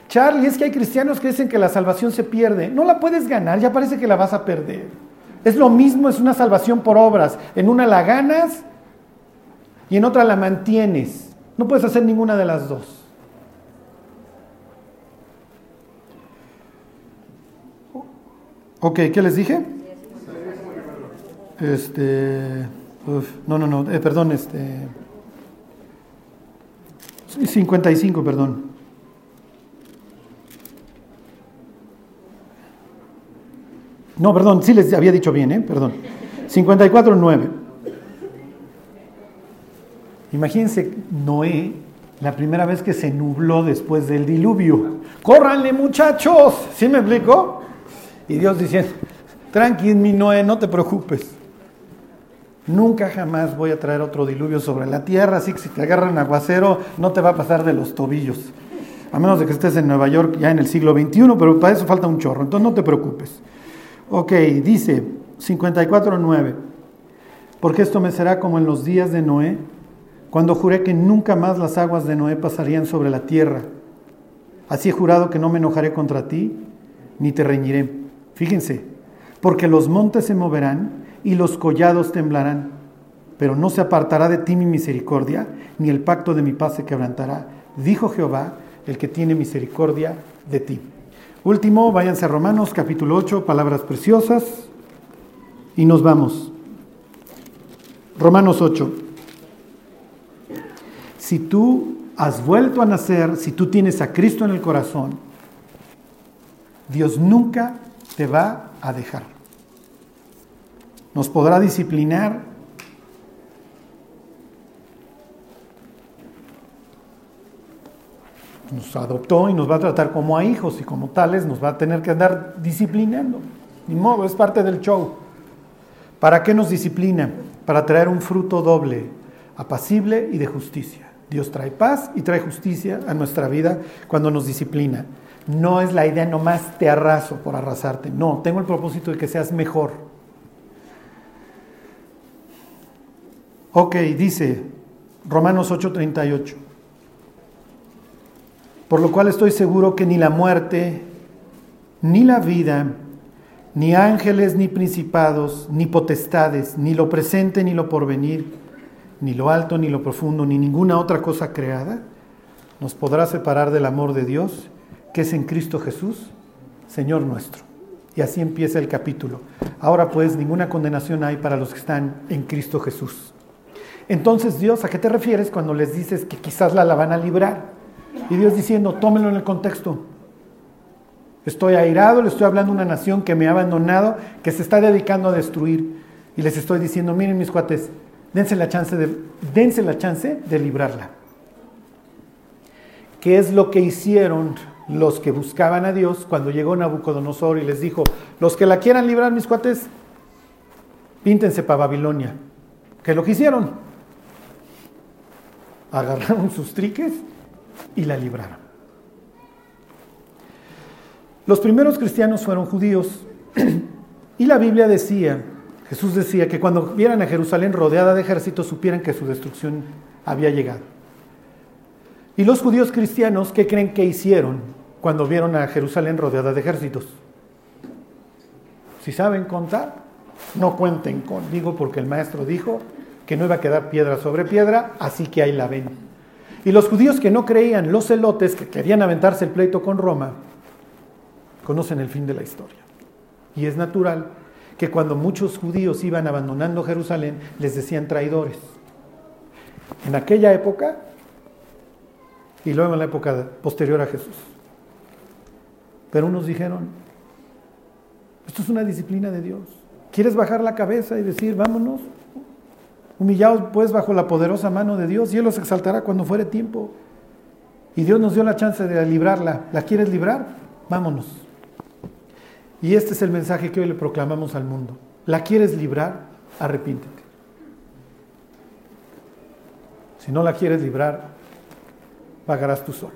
Charlie, es que hay cristianos que dicen que la salvación se pierde. No la puedes ganar, ya parece que la vas a perder. Es lo mismo, es una salvación por obras. En una la ganas y en otra la mantienes. No puedes hacer ninguna de las dos. Ok, ¿qué les dije? Este, no, no, no, eh, perdón, este, 55, perdón. No, perdón, sí les había dicho bien, ¿eh? Perdón. 54, 9. Imagínense Noé, la primera vez que se nubló después del diluvio. ¡Córranle, muchachos! ¿Sí me explico? Y Dios diciendo, tranqui, mi Noé, no te preocupes. Nunca jamás voy a traer otro diluvio sobre la tierra, así que si te agarran aguacero no te va a pasar de los tobillos. A menos de que estés en Nueva York ya en el siglo XXI, pero para eso falta un chorro, entonces no te preocupes. Ok, dice 54.9, porque esto me será como en los días de Noé, cuando juré que nunca más las aguas de Noé pasarían sobre la tierra. Así he jurado que no me enojaré contra ti, ni te reñiré. Fíjense, porque los montes se moverán y los collados temblarán, pero no se apartará de ti mi misericordia, ni el pacto de mi paz se quebrantará, dijo Jehová, el que tiene misericordia de ti. Último, váyanse a Romanos capítulo 8, palabras preciosas, y nos vamos. Romanos 8. Si tú has vuelto a nacer, si tú tienes a Cristo en el corazón, Dios nunca te va a dejar. Nos podrá disciplinar. Nos adoptó y nos va a tratar como a hijos y como tales nos va a tener que andar disciplinando. Ni modo, es parte del show. ¿Para qué nos disciplina? Para traer un fruto doble, apacible y de justicia. Dios trae paz y trae justicia a nuestra vida cuando nos disciplina. No es la idea nomás te arraso por arrasarte. No, tengo el propósito de que seas mejor. Ok, dice Romanos 8:38. Por lo cual estoy seguro que ni la muerte, ni la vida, ni ángeles, ni principados, ni potestades, ni lo presente, ni lo porvenir, ni lo alto, ni lo profundo, ni ninguna otra cosa creada, nos podrá separar del amor de Dios que es en Cristo Jesús, Señor nuestro. Y así empieza el capítulo. Ahora pues ninguna condenación hay para los que están en Cristo Jesús. Entonces Dios, ¿a qué te refieres cuando les dices que quizás la, la van a librar? Y Dios diciendo, tómenlo en el contexto. Estoy airado, le estoy hablando a una nación que me ha abandonado, que se está dedicando a destruir. Y les estoy diciendo, miren mis cuates, dense la chance de, dense la chance de librarla. ¿Qué es lo que hicieron los que buscaban a Dios cuando llegó Nabucodonosor y les dijo, los que la quieran librar, mis cuates, píntense para Babilonia. ¿Qué lo que hicieron? Agarraron sus triques y la libraron. Los primeros cristianos fueron judíos y la Biblia decía, Jesús decía que cuando vieran a Jerusalén rodeada de ejércitos supieran que su destrucción había llegado. Y los judíos cristianos, ¿qué creen que hicieron? cuando vieron a Jerusalén rodeada de ejércitos. Si saben contar, no cuenten conmigo porque el maestro dijo que no iba a quedar piedra sobre piedra, así que ahí la ven. Y los judíos que no creían, los celotes que querían aventarse el pleito con Roma, conocen el fin de la historia. Y es natural que cuando muchos judíos iban abandonando Jerusalén, les decían traidores. En aquella época y luego en la época posterior a Jesús. Pero unos dijeron, esto es una disciplina de Dios. ¿Quieres bajar la cabeza y decir, vámonos? Humillaos pues bajo la poderosa mano de Dios y Él los exaltará cuando fuere tiempo. Y Dios nos dio la chance de librarla. ¿La quieres librar? Vámonos. Y este es el mensaje que hoy le proclamamos al mundo. ¿La quieres librar? Arrepíntete. Si no la quieres librar, pagarás tú solo.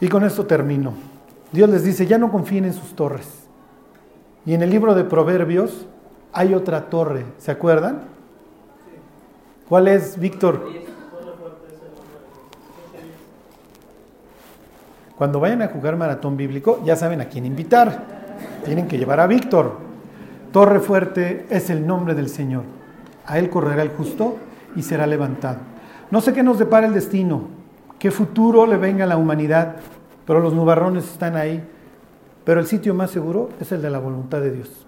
Y con esto termino. Dios les dice, ya no confíen en sus torres. Y en el libro de Proverbios hay otra torre, ¿se acuerdan? ¿Cuál es, Víctor? Cuando vayan a jugar maratón bíblico, ya saben a quién invitar. Tienen que llevar a Víctor. Torre fuerte es el nombre del Señor. A él correrá el justo y será levantado. No sé qué nos depara el destino, qué futuro le venga a la humanidad, pero los nubarrones están ahí. Pero el sitio más seguro es el de la voluntad de Dios.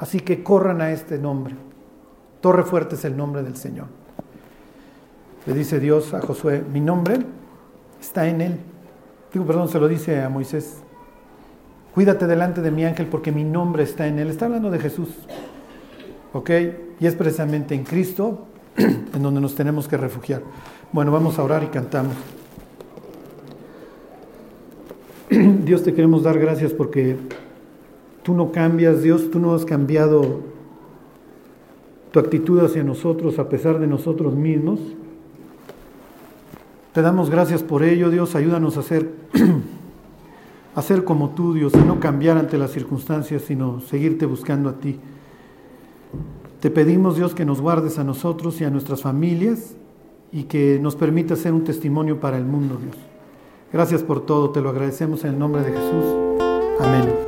Así que corran a este nombre. Torre fuerte es el nombre del Señor. Le dice Dios a Josué, mi nombre está en él. Perdón, se lo dice a Moisés. Cuídate delante de mi ángel porque mi nombre está en él. Está hablando de Jesús. ¿Ok? Y es precisamente en Cristo en donde nos tenemos que refugiar. Bueno, vamos a orar y cantamos. Dios te queremos dar gracias porque tú no cambias, Dios, tú no has cambiado tu actitud hacia nosotros a pesar de nosotros mismos. Te damos gracias por ello, Dios, ayúdanos a ser, a como tú, Dios, a no cambiar ante las circunstancias, sino seguirte buscando a ti. Te pedimos, Dios, que nos guardes a nosotros y a nuestras familias y que nos permita ser un testimonio para el mundo, Dios. Gracias por todo, te lo agradecemos en el nombre de Jesús. Amén.